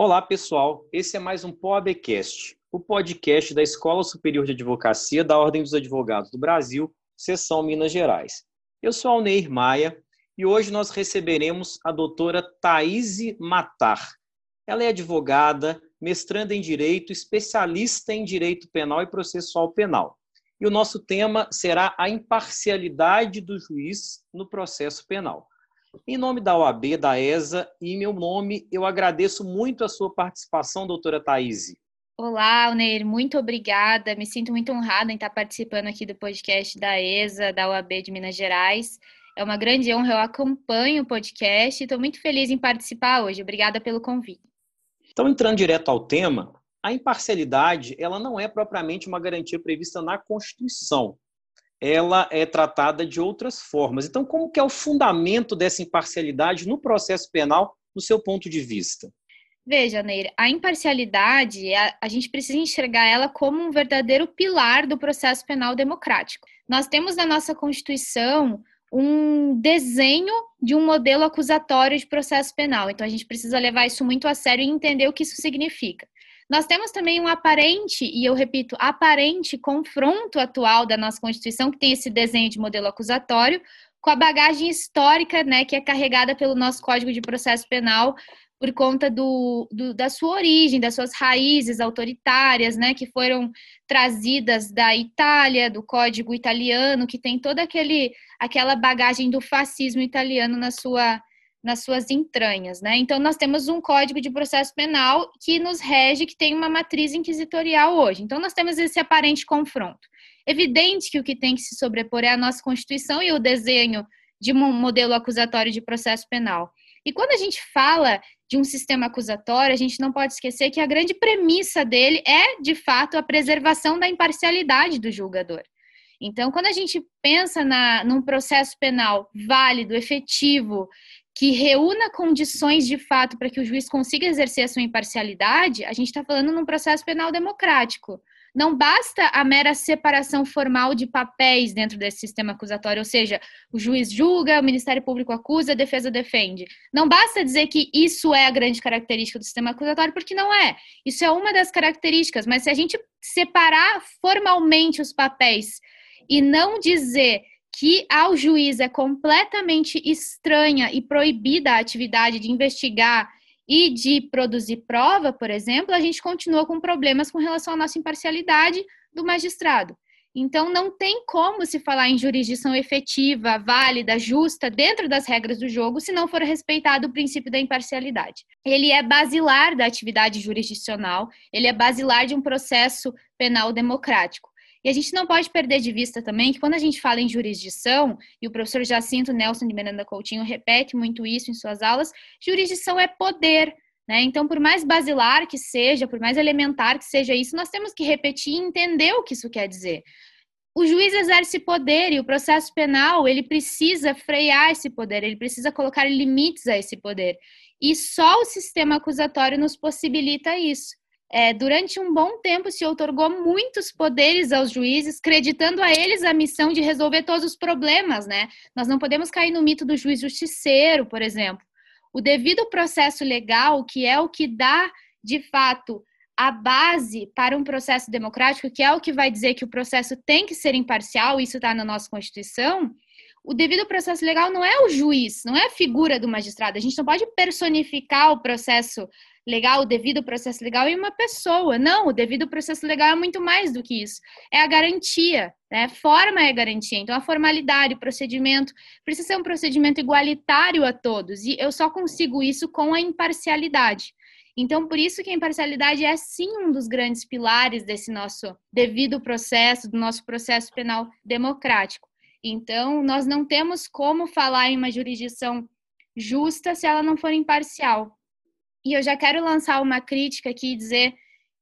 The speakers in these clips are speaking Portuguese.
Olá, pessoal. Esse é mais um POABcast, o podcast da Escola Superior de Advocacia da Ordem dos Advogados do Brasil, seção Minas Gerais. Eu sou Alneir Maia e hoje nós receberemos a doutora Thaise Matar. Ela é advogada, mestranda em Direito, especialista em Direito Penal e Processual Penal. E o nosso tema será a imparcialidade do juiz no processo penal. Em nome da OAB, da ESA e em meu nome, eu agradeço muito a sua participação, doutora Thaís. Olá, Alneir, muito obrigada. Me sinto muito honrada em estar participando aqui do podcast da ESA, da OAB de Minas Gerais. É uma grande honra, eu acompanho o podcast e estou muito feliz em participar hoje. Obrigada pelo convite. Então, entrando direto ao tema, a imparcialidade ela não é propriamente uma garantia prevista na Constituição ela é tratada de outras formas. Então, como que é o fundamento dessa imparcialidade no processo penal, no seu ponto de vista? Veja, Neir, a imparcialidade, a, a, gente precisa enxergar ela como um verdadeiro pilar do processo penal democrático. Nós temos na nossa Constituição um desenho de um modelo acusatório de processo penal. Então, a gente precisa levar isso muito a sério e entender o que isso significa. Nós temos também um aparente, e eu repito, aparente confronto atual da nossa Constituição, que tem esse desenho de modelo acusatório, com a bagagem histórica, né, que é carregada pelo nosso Código de Processo Penal por conta do, do, da sua origem, das suas raízes autoritárias, né, que foram trazidas da Itália, do Código italiano, que tem toda aquele, aquela bagagem do fascismo italiano na sua nas suas entranhas, né? Então nós temos um Código de Processo Penal que nos rege, que tem uma matriz inquisitorial hoje. Então nós temos esse aparente confronto. Evidente que o que tem que se sobrepor é a nossa Constituição e o desenho de um modelo acusatório de processo penal. E quando a gente fala de um sistema acusatório, a gente não pode esquecer que a grande premissa dele é, de fato, a preservação da imparcialidade do julgador. Então, quando a gente pensa na, num processo penal válido, efetivo, que reúna condições de fato para que o juiz consiga exercer a sua imparcialidade, a gente está falando num processo penal democrático. Não basta a mera separação formal de papéis dentro desse sistema acusatório, ou seja, o juiz julga, o Ministério Público acusa, a defesa defende. Não basta dizer que isso é a grande característica do sistema acusatório, porque não é. Isso é uma das características, mas se a gente separar formalmente os papéis e não dizer que ao juiz é completamente estranha e proibida a atividade de investigar e de produzir prova, por exemplo, a gente continua com problemas com relação à nossa imparcialidade do magistrado. Então, não tem como se falar em jurisdição efetiva, válida, justa, dentro das regras do jogo, se não for respeitado o princípio da imparcialidade. Ele é basilar da atividade jurisdicional, ele é basilar de um processo penal democrático. E a gente não pode perder de vista também que quando a gente fala em jurisdição, e o professor Jacinto Nelson de Miranda Coutinho repete muito isso em suas aulas, jurisdição é poder. Né? Então, por mais basilar que seja, por mais elementar que seja isso, nós temos que repetir e entender o que isso quer dizer. O juiz exerce poder e o processo penal ele precisa frear esse poder, ele precisa colocar limites a esse poder. E só o sistema acusatório nos possibilita isso é, durante um bom tempo se otorgou muitos poderes aos juízes, creditando a eles a missão de resolver todos os problemas, né? Nós não podemos cair no mito do juiz justiceiro, por exemplo. O devido processo legal, que é o que dá, de fato, a base para um processo democrático, que é o que vai dizer que o processo tem que ser imparcial, isso está na nossa Constituição, o devido processo legal não é o juiz, não é a figura do magistrado. A gente não pode personificar o processo legal, o devido processo legal em uma pessoa. Não, o devido processo legal é muito mais do que isso. É a garantia, né? Forma é garantia. Então, a formalidade, o procedimento, precisa ser um procedimento igualitário a todos. E eu só consigo isso com a imparcialidade. Então, por isso que a imparcialidade é sim um dos grandes pilares desse nosso devido processo, do nosso processo penal democrático. Então, nós não temos como falar em uma jurisdição justa se ela não for imparcial. E eu já quero lançar uma crítica aqui e dizer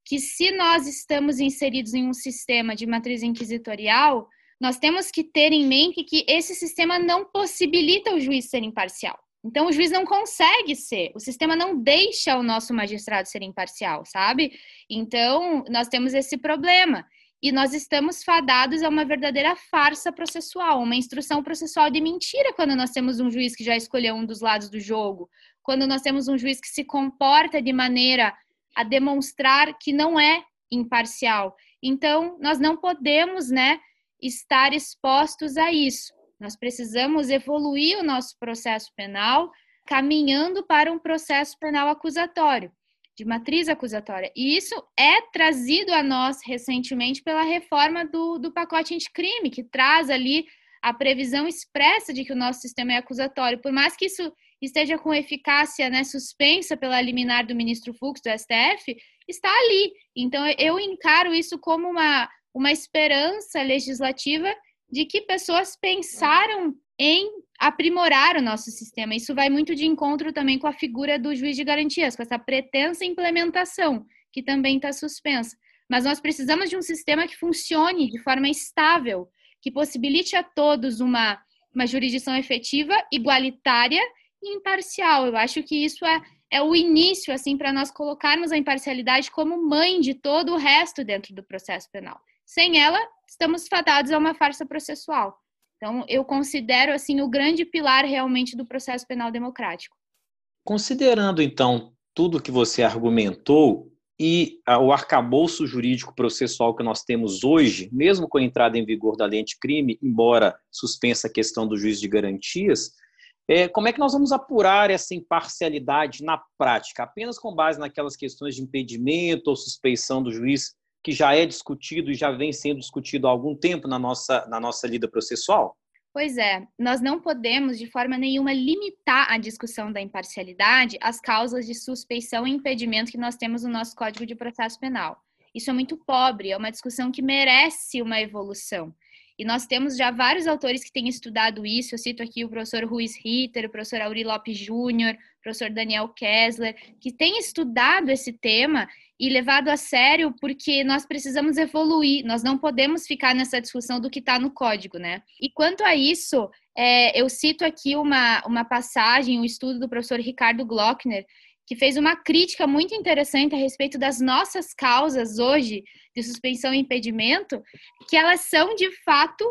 que se nós estamos inseridos em um sistema de matriz inquisitorial, nós temos que ter em mente que esse sistema não possibilita o juiz ser imparcial. Então, o juiz não consegue ser, o sistema não deixa o nosso magistrado ser imparcial, sabe? Então, nós temos esse problema. E nós estamos fadados a uma verdadeira farsa processual, uma instrução processual de mentira quando nós temos um juiz que já escolheu um dos lados do jogo, quando nós temos um juiz que se comporta de maneira a demonstrar que não é imparcial. Então, nós não podemos, né, estar expostos a isso. Nós precisamos evoluir o nosso processo penal caminhando para um processo penal acusatório, de matriz acusatória. E isso é trazido a nós recentemente pela reforma do, do pacote anticrime, que traz ali a previsão expressa de que o nosso sistema é acusatório. Por mais que isso esteja com eficácia né, suspensa pela liminar do ministro Fux do STF, está ali. Então, eu encaro isso como uma, uma esperança legislativa de que pessoas pensaram em aprimorar o nosso sistema. Isso vai muito de encontro também com a figura do juiz de garantias, com essa pretensa implementação, que também está suspensa. Mas nós precisamos de um sistema que funcione de forma estável, que possibilite a todos uma, uma jurisdição efetiva, igualitária imparcial. Eu acho que isso é, é o início, assim, para nós colocarmos a imparcialidade como mãe de todo o resto dentro do processo penal. Sem ela, estamos fadados a uma farsa processual. Então, eu considero assim o grande pilar realmente do processo penal democrático. Considerando então tudo que você argumentou e o arcabouço jurídico processual que nós temos hoje, mesmo com a entrada em vigor da lei anticrime, embora suspensa a questão do juiz de garantias, é, como é que nós vamos apurar essa imparcialidade na prática? Apenas com base naquelas questões de impedimento ou suspeição do juiz que já é discutido e já vem sendo discutido há algum tempo na nossa, na nossa lida processual? Pois é, nós não podemos de forma nenhuma limitar a discussão da imparcialidade às causas de suspeição e impedimento que nós temos no nosso Código de Processo Penal. Isso é muito pobre, é uma discussão que merece uma evolução. E nós temos já vários autores que têm estudado isso. Eu cito aqui o professor Ruiz Ritter, o professor Auri Lopes Júnior, o professor Daniel Kessler, que têm estudado esse tema e levado a sério porque nós precisamos evoluir. Nós não podemos ficar nessa discussão do que está no código, né? E quanto a isso, é, eu cito aqui uma, uma passagem, um estudo do professor Ricardo Glockner, que fez uma crítica muito interessante a respeito das nossas causas hoje de suspensão e impedimento, que elas são de fato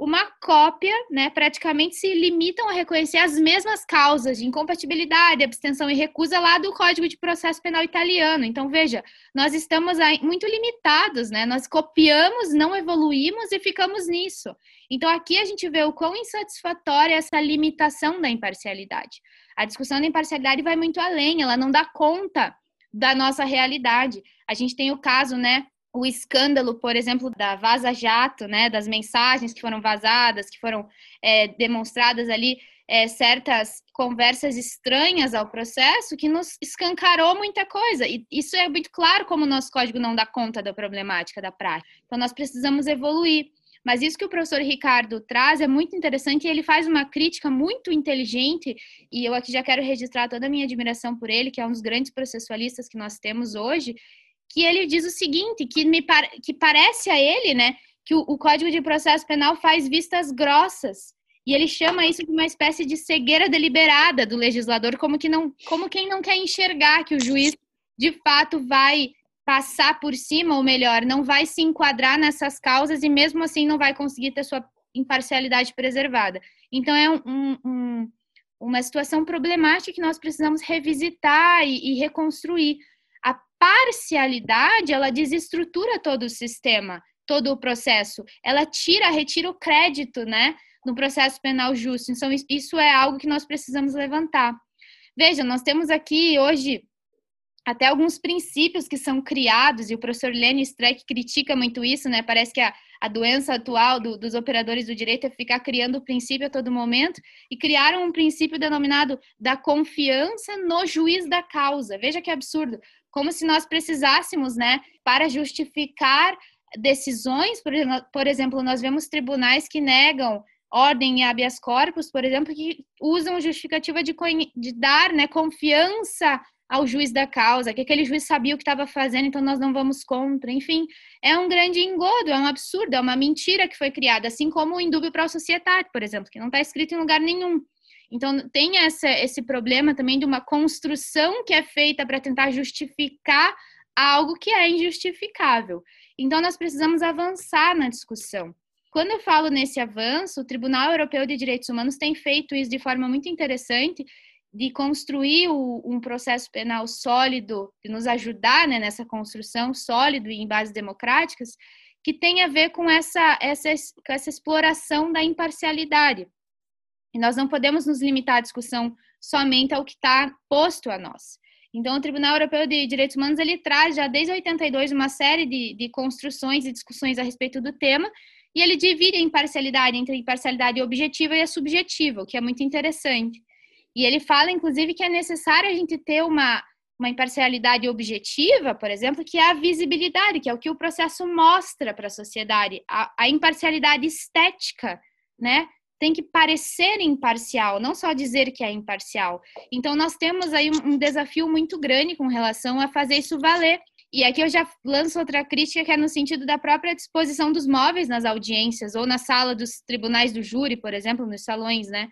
uma cópia, né, praticamente se limitam a reconhecer as mesmas causas de incompatibilidade, abstenção e recusa lá do Código de Processo Penal italiano. Então, veja, nós estamos muito limitados, né? Nós copiamos, não evoluímos e ficamos nisso. Então, aqui a gente vê o quão insatisfatória é essa limitação da imparcialidade. A discussão da imparcialidade vai muito além, ela não dá conta da nossa realidade. A gente tem o caso, né, o escândalo, por exemplo, da Vaza Jato, né, das mensagens que foram vazadas, que foram é, demonstradas ali, é, certas conversas estranhas ao processo, que nos escancarou muita coisa. E isso é muito claro como o nosso código não dá conta da problemática da prática. Então, nós precisamos evoluir. Mas isso que o professor Ricardo traz é muito interessante e ele faz uma crítica muito inteligente, e eu aqui já quero registrar toda a minha admiração por ele, que é um dos grandes processualistas que nós temos hoje, que ele diz o seguinte, que me que parece a ele, né, que o, o Código de Processo Penal faz vistas grossas. E ele chama isso de uma espécie de cegueira deliberada do legislador, como que não, como quem não quer enxergar que o juiz de fato vai passar por cima, ou melhor, não vai se enquadrar nessas causas e mesmo assim não vai conseguir ter sua imparcialidade preservada. Então é um, um, uma situação problemática que nós precisamos revisitar e, e reconstruir parcialidade, ela desestrutura todo o sistema, todo o processo. Ela tira, retira o crédito, né, no processo penal justo. Então, isso é algo que nós precisamos levantar. Veja, nós temos aqui hoje até alguns princípios que são criados, e o professor Lenny Streck critica muito isso, né? Parece que a, a doença atual do, dos operadores do direito é ficar criando princípio a todo momento, e criaram um princípio denominado da confiança no juiz da causa. Veja que absurdo como se nós precisássemos, né, para justificar decisões, por, por exemplo, nós vemos tribunais que negam ordem e habeas corpus, por exemplo, que usam justificativa de, de dar né, confiança ao juiz da causa, que aquele juiz sabia o que estava fazendo, então nós não vamos contra. Enfim, é um grande engodo, é um absurdo, é uma mentira que foi criada, assim como o indúbio para a sociedade, por exemplo, que não está escrito em lugar nenhum. Então, tem essa, esse problema também de uma construção que é feita para tentar justificar algo que é injustificável. Então, nós precisamos avançar na discussão. Quando eu falo nesse avanço, o Tribunal Europeu de Direitos Humanos tem feito isso de forma muito interessante, de construir o, um processo penal sólido, de nos ajudar né, nessa construção sólido e em bases democráticas, que tem a ver com essa, essa, com essa exploração da imparcialidade. E nós não podemos nos limitar à discussão somente ao que está posto a nós. Então, o Tribunal Europeu de Direitos Humanos ele traz já desde 82 uma série de, de construções e discussões a respeito do tema, e ele divide a imparcialidade entre a imparcialidade objetiva e a subjetiva, o que é muito interessante. E ele fala, inclusive, que é necessário a gente ter uma, uma imparcialidade objetiva, por exemplo, que é a visibilidade, que é o que o processo mostra para a sociedade, a imparcialidade estética, né? Tem que parecer imparcial, não só dizer que é imparcial. Então, nós temos aí um desafio muito grande com relação a fazer isso valer. E aqui eu já lanço outra crítica que é no sentido da própria disposição dos móveis nas audiências ou na sala dos tribunais do júri, por exemplo, nos salões, né?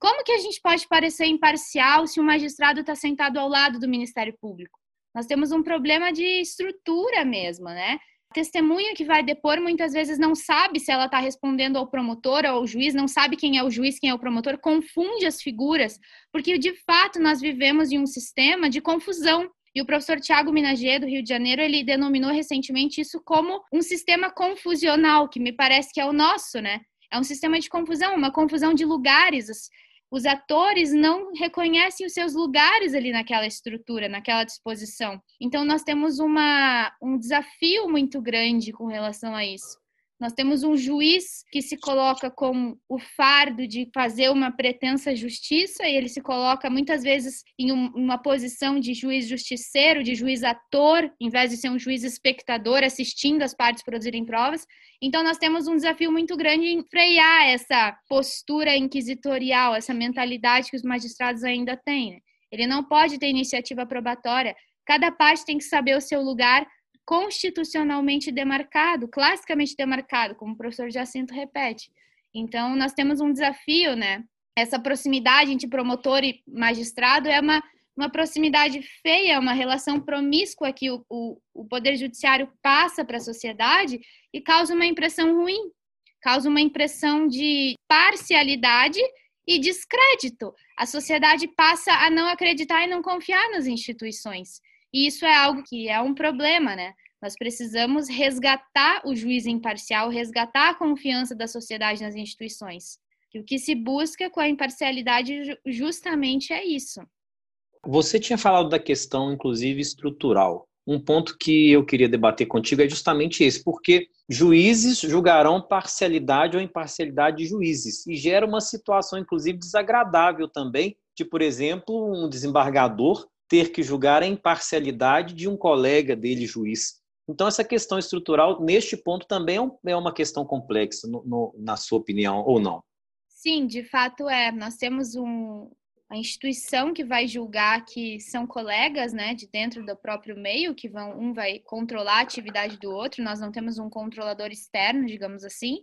Como que a gente pode parecer imparcial se o magistrado está sentado ao lado do Ministério Público? Nós temos um problema de estrutura mesmo, né? Testemunha que vai depor muitas vezes não sabe se ela está respondendo ao promotor ou ao juiz, não sabe quem é o juiz, quem é o promotor, confunde as figuras, porque de fato nós vivemos em um sistema de confusão. E o professor Tiago Minagê, do Rio de Janeiro, ele denominou recentemente isso como um sistema confusional, que me parece que é o nosso, né? É um sistema de confusão, uma confusão de lugares os atores não reconhecem os seus lugares ali naquela estrutura, naquela disposição. Então, nós temos uma, um desafio muito grande com relação a isso. Nós temos um juiz que se coloca com o fardo de fazer uma pretensa justiça, e ele se coloca muitas vezes em um, uma posição de juiz justiceiro, de juiz ator, em vez de ser um juiz espectador assistindo as partes produzirem provas. Então, nós temos um desafio muito grande em frear essa postura inquisitorial, essa mentalidade que os magistrados ainda têm. Né? Ele não pode ter iniciativa probatória. Cada parte tem que saber o seu lugar constitucionalmente demarcado, classicamente demarcado, como o professor Jacinto repete. Então, nós temos um desafio, né? Essa proximidade entre promotor e magistrado é uma, uma proximidade feia, uma relação promíscua que o, o, o Poder Judiciário passa para a sociedade e causa uma impressão ruim, causa uma impressão de parcialidade e descrédito. A sociedade passa a não acreditar e não confiar nas instituições. E isso é algo que é um problema, né? Nós precisamos resgatar o juiz imparcial, resgatar a confiança da sociedade nas instituições. E o que se busca com a imparcialidade justamente é isso. Você tinha falado da questão, inclusive, estrutural. Um ponto que eu queria debater contigo é justamente esse, porque juízes julgarão parcialidade ou imparcialidade de juízes, e gera uma situação, inclusive, desagradável também, de, por exemplo, um desembargador ter que julgar a imparcialidade de um colega dele, juiz. Então, essa questão estrutural, neste ponto, também é, é uma questão complexa, no, no, na sua opinião, ou não? Sim, de fato é. Nós temos um, a instituição que vai julgar que são colegas, né, de dentro do próprio meio, que vão um vai controlar a atividade do outro. Nós não temos um controlador externo, digamos assim.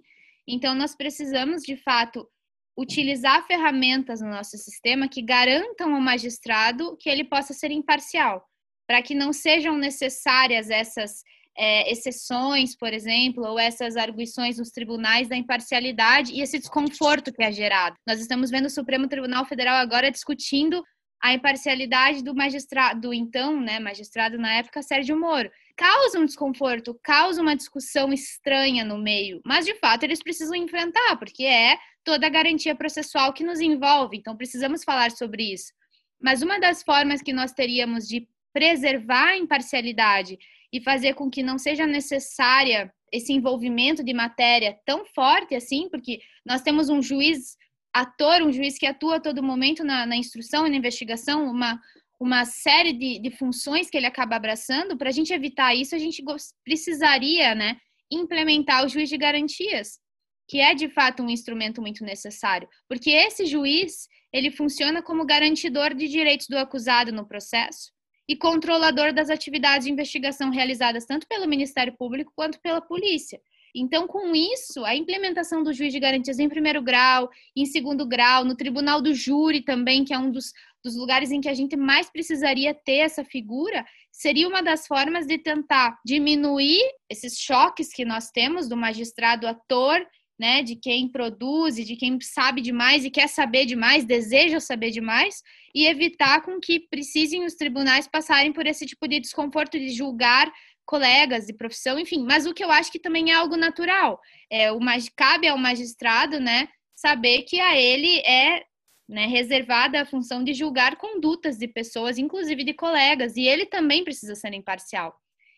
Então nós precisamos de fato utilizar ferramentas no nosso sistema que garantam ao magistrado que ele possa ser imparcial, para que não sejam necessárias essas é, exceções, por exemplo, ou essas arguições nos tribunais da imparcialidade e esse desconforto que é gerado. Nós estamos vendo o Supremo Tribunal Federal agora discutindo a imparcialidade do magistrado, do então, né, magistrado na época, Sérgio Moro. Causa um desconforto, causa uma discussão estranha no meio, mas de fato eles precisam enfrentar, porque é toda a garantia processual que nos envolve, então precisamos falar sobre isso. Mas uma das formas que nós teríamos de preservar a imparcialidade e fazer com que não seja necessária esse envolvimento de matéria tão forte assim, porque nós temos um juiz ator, um juiz que atua a todo momento na, na instrução e na investigação, uma, uma série de, de funções que ele acaba abraçando, para a gente evitar isso, a gente precisaria né, implementar o juiz de garantias, que é de fato um instrumento muito necessário, porque esse juiz ele funciona como garantidor de direitos do acusado no processo e controlador das atividades de investigação realizadas tanto pelo Ministério Público quanto pela polícia. Então, com isso, a implementação do juiz de garantias em primeiro grau, em segundo grau, no tribunal do júri também, que é um dos, dos lugares em que a gente mais precisaria ter essa figura, seria uma das formas de tentar diminuir esses choques que nós temos do magistrado ator né, de quem produz, de quem sabe demais e quer saber demais, deseja saber demais, e evitar com que precisem os tribunais passarem por esse tipo de desconforto de julgar colegas de profissão, enfim. Mas o que eu acho que também é algo natural, é o cabe ao magistrado, né, saber que a ele é né, reservada a função de julgar condutas de pessoas, inclusive de colegas, e ele também precisa ser imparcial.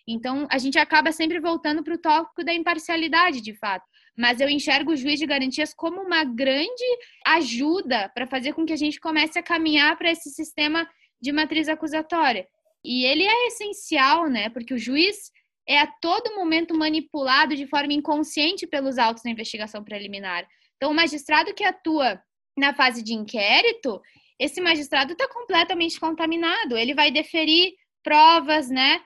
Então, a gente acaba sempre voltando para o tópico da imparcialidade, de fato mas eu enxergo o juiz de garantias como uma grande ajuda para fazer com que a gente comece a caminhar para esse sistema de matriz acusatória. E ele é essencial, né? Porque o juiz é a todo momento manipulado de forma inconsciente pelos autos da investigação preliminar. Então, o magistrado que atua na fase de inquérito, esse magistrado está completamente contaminado. Ele vai deferir provas, né?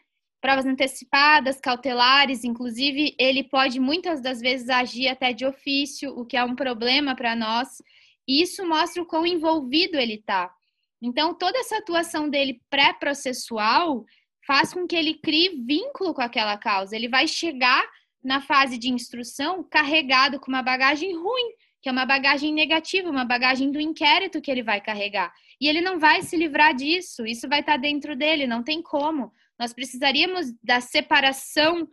Provas antecipadas, cautelares, inclusive ele pode muitas das vezes agir até de ofício, o que é um problema para nós. E isso mostra o quão envolvido ele está. Então, toda essa atuação dele pré-processual faz com que ele crie vínculo com aquela causa. Ele vai chegar na fase de instrução carregado com uma bagagem ruim, que é uma bagagem negativa, uma bagagem do inquérito que ele vai carregar. E ele não vai se livrar disso, isso vai estar tá dentro dele, não tem como. Nós precisaríamos da separação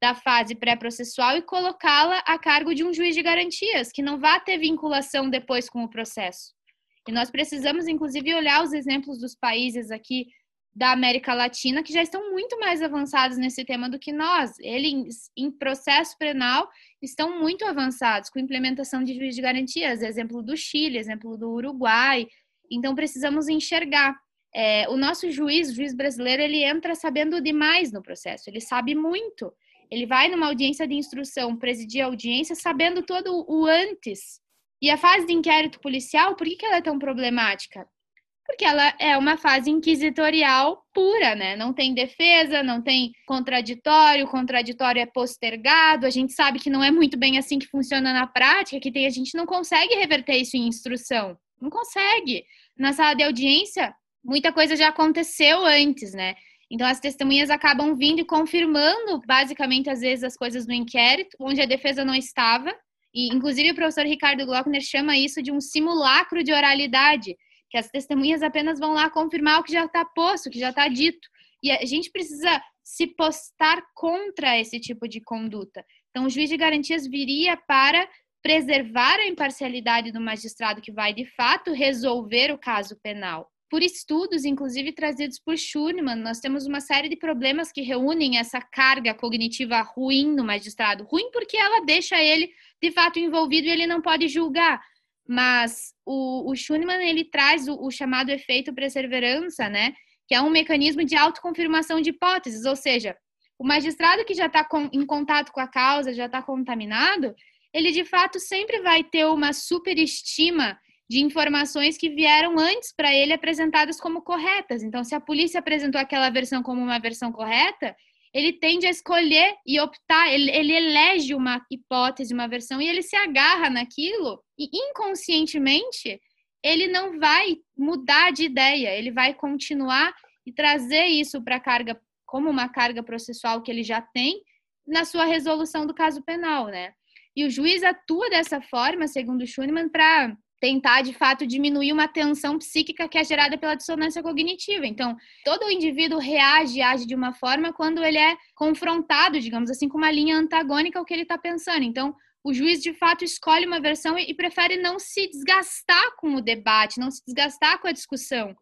da fase pré-processual e colocá-la a cargo de um juiz de garantias, que não vá ter vinculação depois com o processo. E nós precisamos, inclusive, olhar os exemplos dos países aqui da América Latina que já estão muito mais avançados nesse tema do que nós. Eles, em processo penal, estão muito avançados com implementação de juiz de garantias, exemplo do Chile, exemplo do Uruguai. Então, precisamos enxergar é, o nosso juiz, o juiz brasileiro, ele entra sabendo demais no processo, ele sabe muito. Ele vai numa audiência de instrução, presidir a audiência, sabendo todo o antes. E a fase de inquérito policial, por que, que ela é tão problemática? Porque ela é uma fase inquisitorial pura, né? Não tem defesa, não tem contraditório, o contraditório é postergado. A gente sabe que não é muito bem assim que funciona na prática, que tem, a gente não consegue reverter isso em instrução. Não consegue. Na sala de audiência, muita coisa já aconteceu antes, né? Então as testemunhas acabam vindo e confirmando, basicamente, às vezes, as coisas no inquérito, onde a defesa não estava. E, inclusive, o professor Ricardo Glockner chama isso de um simulacro de oralidade, que as testemunhas apenas vão lá confirmar o que já está posto, o que já está dito. E a gente precisa se postar contra esse tipo de conduta. Então, o juiz de garantias viria para preservar a imparcialidade do magistrado que vai, de fato, resolver o caso penal por estudos, inclusive trazidos por Schurman, nós temos uma série de problemas que reúnem essa carga cognitiva ruim no magistrado. Ruim porque ela deixa ele, de fato, envolvido e ele não pode julgar. Mas o, o ele traz o, o chamado efeito perseverança, né? Que é um mecanismo de autoconfirmação de hipóteses, ou seja, o magistrado que já está em contato com a causa, já está contaminado, ele de fato sempre vai ter uma superestima de informações que vieram antes para ele apresentadas como corretas. Então, se a polícia apresentou aquela versão como uma versão correta, ele tende a escolher e optar, ele, ele elege uma hipótese, uma versão, e ele se agarra naquilo, e inconscientemente ele não vai mudar de ideia, ele vai continuar e trazer isso para a carga, como uma carga processual que ele já tem, na sua resolução do caso penal, né? E o juiz atua dessa forma, segundo Schunemann, para tentar de fato diminuir uma tensão psíquica que é gerada pela dissonância cognitiva. Então, todo indivíduo reage, age de uma forma quando ele é confrontado, digamos assim, com uma linha antagônica ao que ele está pensando. Então, o juiz de fato escolhe uma versão e prefere não se desgastar com o debate, não se desgastar com a discussão.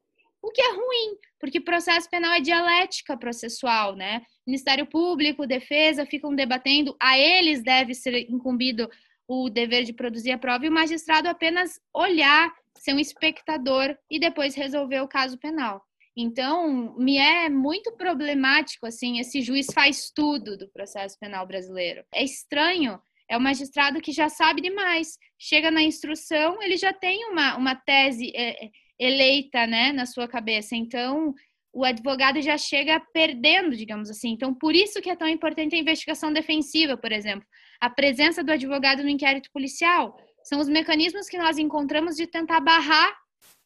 O que é ruim, porque processo penal é dialética processual, né? Ministério Público, defesa ficam debatendo, a eles deve ser incumbido o dever de produzir a prova e o magistrado apenas olhar, ser um espectador e depois resolver o caso penal. Então, me é muito problemático assim, esse juiz faz tudo do processo penal brasileiro. É estranho, é o magistrado que já sabe demais. Chega na instrução, ele já tem uma, uma tese é, é eleita né, na sua cabeça. Então, o advogado já chega perdendo, digamos assim. Então, por isso que é tão importante a investigação defensiva, por exemplo a presença do advogado no inquérito policial. São os mecanismos que nós encontramos de tentar barrar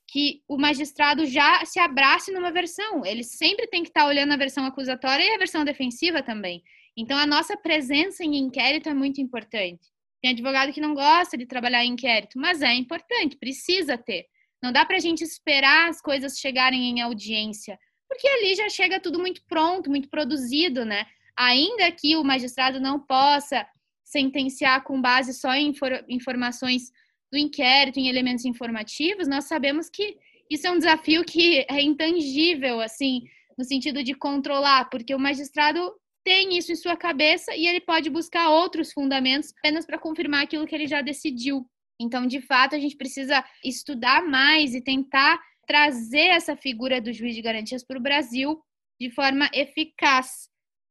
que o magistrado já se abrace numa versão. Ele sempre tem que estar olhando a versão acusatória e a versão defensiva também. Então, a nossa presença em inquérito é muito importante. Tem advogado que não gosta de trabalhar em inquérito, mas é importante, precisa ter. Não dá para a gente esperar as coisas chegarem em audiência, porque ali já chega tudo muito pronto, muito produzido, né? Ainda que o magistrado não possa sentenciar com base só em informações do inquérito, em elementos informativos, nós sabemos que isso é um desafio que é intangível, assim, no sentido de controlar, porque o magistrado tem isso em sua cabeça e ele pode buscar outros fundamentos apenas para confirmar aquilo que ele já decidiu. Então, de fato, a gente precisa estudar mais e tentar trazer essa figura do juiz de garantias para o Brasil de forma eficaz.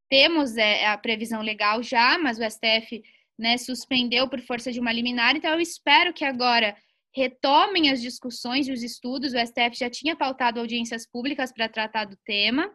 Temos é, a previsão legal já, mas o STF né, suspendeu por força de uma liminar, então eu espero que agora retomem as discussões e os estudos. O STF já tinha pautado audiências públicas para tratar do tema.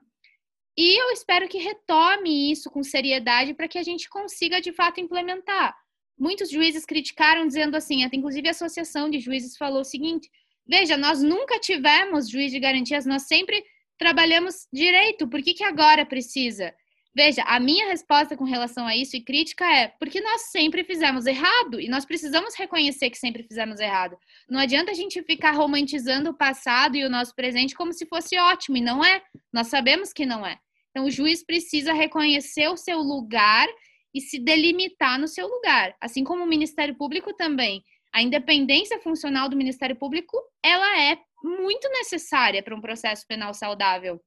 E eu espero que retome isso com seriedade para que a gente consiga de fato implementar. Muitos juízes criticaram dizendo assim, até inclusive a Associação de Juízes falou o seguinte: veja, nós nunca tivemos juiz de garantias, nós sempre trabalhamos direito, por que, que agora precisa? Veja, a minha resposta com relação a isso e crítica é porque nós sempre fizemos errado e nós precisamos reconhecer que sempre fizemos errado. Não adianta a gente ficar romantizando o passado e o nosso presente como se fosse ótimo e não é. Nós sabemos que não é. Então o juiz precisa reconhecer o seu lugar e se delimitar no seu lugar, assim como o Ministério Público também. A independência funcional do Ministério Público, ela é muito necessária para um processo penal saudável.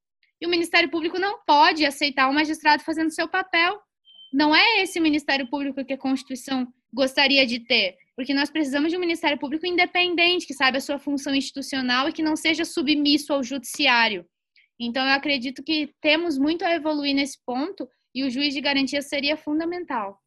E o Ministério Público não pode aceitar um magistrado fazendo seu papel. Não é esse Ministério Público que a Constituição gostaria de ter, porque nós precisamos de um Ministério Público independente, que saiba a sua função institucional e que não seja submisso ao judiciário. Então, eu acredito que temos muito a evoluir nesse ponto e o juiz de garantia seria fundamental.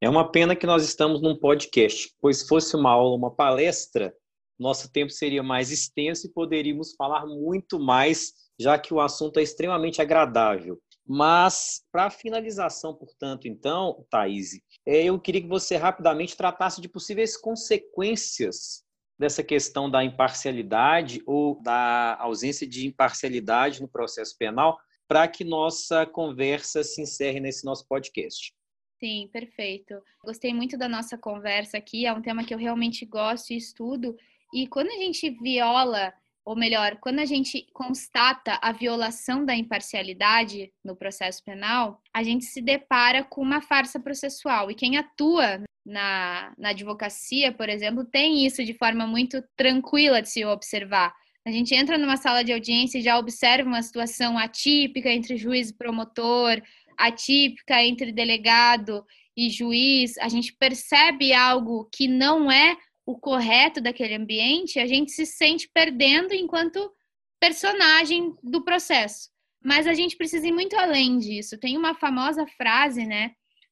É uma pena que nós estamos num podcast, pois se fosse uma aula, uma palestra, nosso tempo seria mais extenso e poderíamos falar muito mais já que o assunto é extremamente agradável. Mas, para finalização, portanto, então, Thaís, é, eu queria que você rapidamente tratasse de possíveis consequências dessa questão da imparcialidade ou da ausência de imparcialidade no processo penal, para que nossa conversa se encerre nesse nosso podcast. Sim, perfeito. Gostei muito da nossa conversa aqui, é um tema que eu realmente gosto e estudo. E quando a gente viola ou melhor, quando a gente constata a violação da imparcialidade no processo penal, a gente se depara com uma farsa processual. E quem atua na, na advocacia, por exemplo, tem isso de forma muito tranquila de se observar. A gente entra numa sala de audiência e já observa uma situação atípica entre juiz e promotor, atípica entre delegado e juiz. A gente percebe algo que não é o correto daquele ambiente, a gente se sente perdendo enquanto personagem do processo. Mas a gente precisa ir muito além disso. Tem uma famosa frase, né,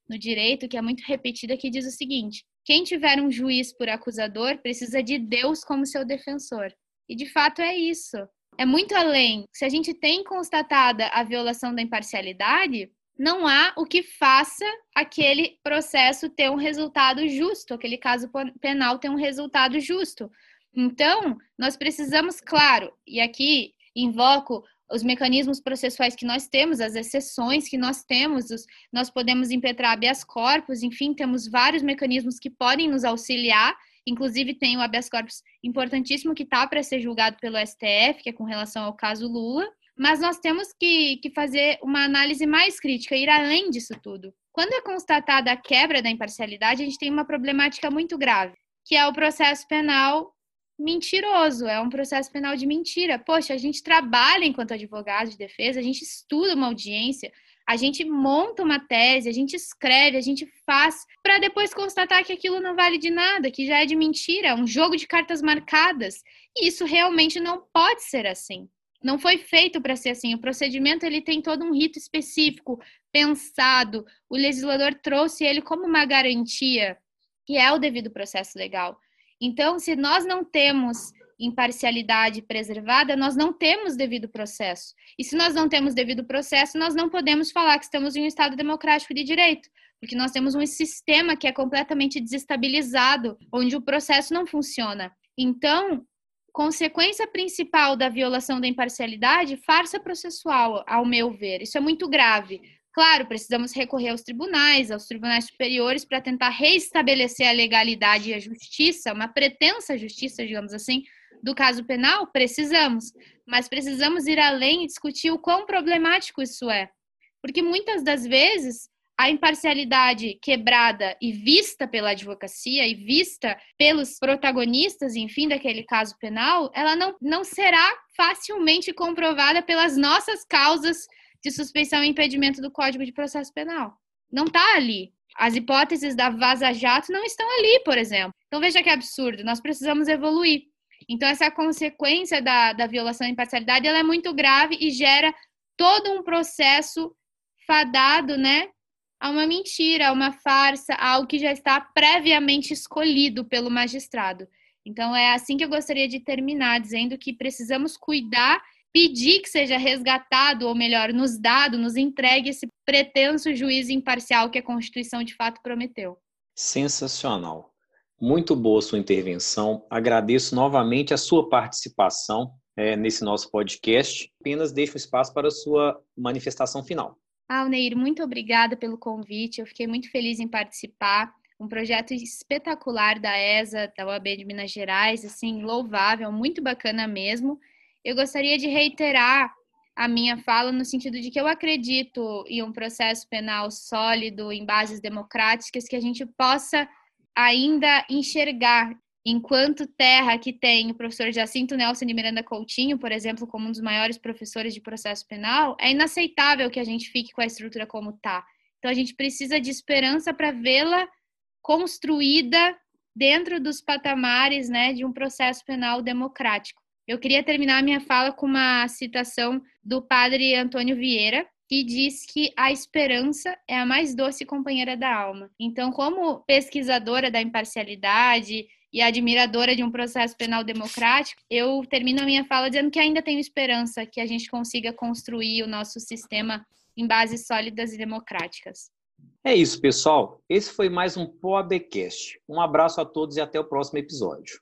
no direito que é muito repetida que diz o seguinte: quem tiver um juiz por acusador precisa de Deus como seu defensor. E de fato é isso. É muito além. Se a gente tem constatada a violação da imparcialidade, não há o que faça aquele processo ter um resultado justo, aquele caso penal ter um resultado justo. Então, nós precisamos, claro, e aqui invoco os mecanismos processuais que nós temos, as exceções que nós temos, os, nós podemos impetrar habeas corpus, enfim, temos vários mecanismos que podem nos auxiliar, inclusive tem o habeas corpus importantíssimo que está para ser julgado pelo STF, que é com relação ao caso Lula, mas nós temos que, que fazer uma análise mais crítica, ir além disso tudo. Quando é constatada a quebra da imparcialidade, a gente tem uma problemática muito grave, que é o processo penal mentiroso, é um processo penal de mentira. Poxa, a gente trabalha enquanto advogado de defesa, a gente estuda uma audiência, a gente monta uma tese, a gente escreve, a gente faz, para depois constatar que aquilo não vale de nada, que já é de mentira, é um jogo de cartas marcadas. E isso realmente não pode ser assim não foi feito para ser assim. O procedimento ele tem todo um rito específico, pensado. O legislador trouxe ele como uma garantia, que é o devido processo legal. Então, se nós não temos imparcialidade preservada, nós não temos devido processo. E se nós não temos devido processo, nós não podemos falar que estamos em um Estado democrático de direito, porque nós temos um sistema que é completamente desestabilizado, onde o processo não funciona. Então, consequência principal da violação da imparcialidade, farsa processual, ao meu ver. Isso é muito grave. Claro, precisamos recorrer aos tribunais, aos tribunais superiores, para tentar reestabelecer a legalidade e a justiça, uma pretensa justiça, digamos assim, do caso penal? Precisamos, mas precisamos ir além e discutir o quão problemático isso é. Porque muitas das vezes a imparcialidade quebrada e vista pela advocacia e vista pelos protagonistas, enfim, daquele caso penal, ela não, não será facilmente comprovada pelas nossas causas de suspeição e impedimento do Código de Processo Penal. Não está ali. As hipóteses da vaza-jato não estão ali, por exemplo. Então veja que absurdo, nós precisamos evoluir. Então essa consequência da, da violação da imparcialidade ela é muito grave e gera todo um processo fadado, né, a uma mentira, a uma farsa, a algo que já está previamente escolhido pelo magistrado. Então é assim que eu gostaria de terminar, dizendo que precisamos cuidar, pedir que seja resgatado, ou melhor, nos dado, nos entregue esse pretenso juízo imparcial que a Constituição de fato prometeu. Sensacional. Muito boa sua intervenção. Agradeço novamente a sua participação é, nesse nosso podcast. Apenas deixo espaço para a sua manifestação final. Alneir, muito obrigada pelo convite. Eu fiquei muito feliz em participar. Um projeto espetacular da ESA, da UAB de Minas Gerais, assim, louvável, muito bacana mesmo. Eu gostaria de reiterar a minha fala no sentido de que eu acredito em um processo penal sólido, em bases democráticas, que a gente possa ainda enxergar enquanto terra que tem o professor Jacinto Nelson de Miranda Coutinho, por exemplo, como um dos maiores professores de processo penal, é inaceitável que a gente fique com a estrutura como está. Então, a gente precisa de esperança para vê-la construída dentro dos patamares né, de um processo penal democrático. Eu queria terminar minha fala com uma citação do padre Antônio Vieira, que diz que a esperança é a mais doce companheira da alma. Então, como pesquisadora da imparcialidade e admiradora de um processo penal democrático, eu termino a minha fala dizendo que ainda tenho esperança que a gente consiga construir o nosso sistema em bases sólidas e democráticas. É isso, pessoal. Esse foi mais um POABcast. Um abraço a todos e até o próximo episódio.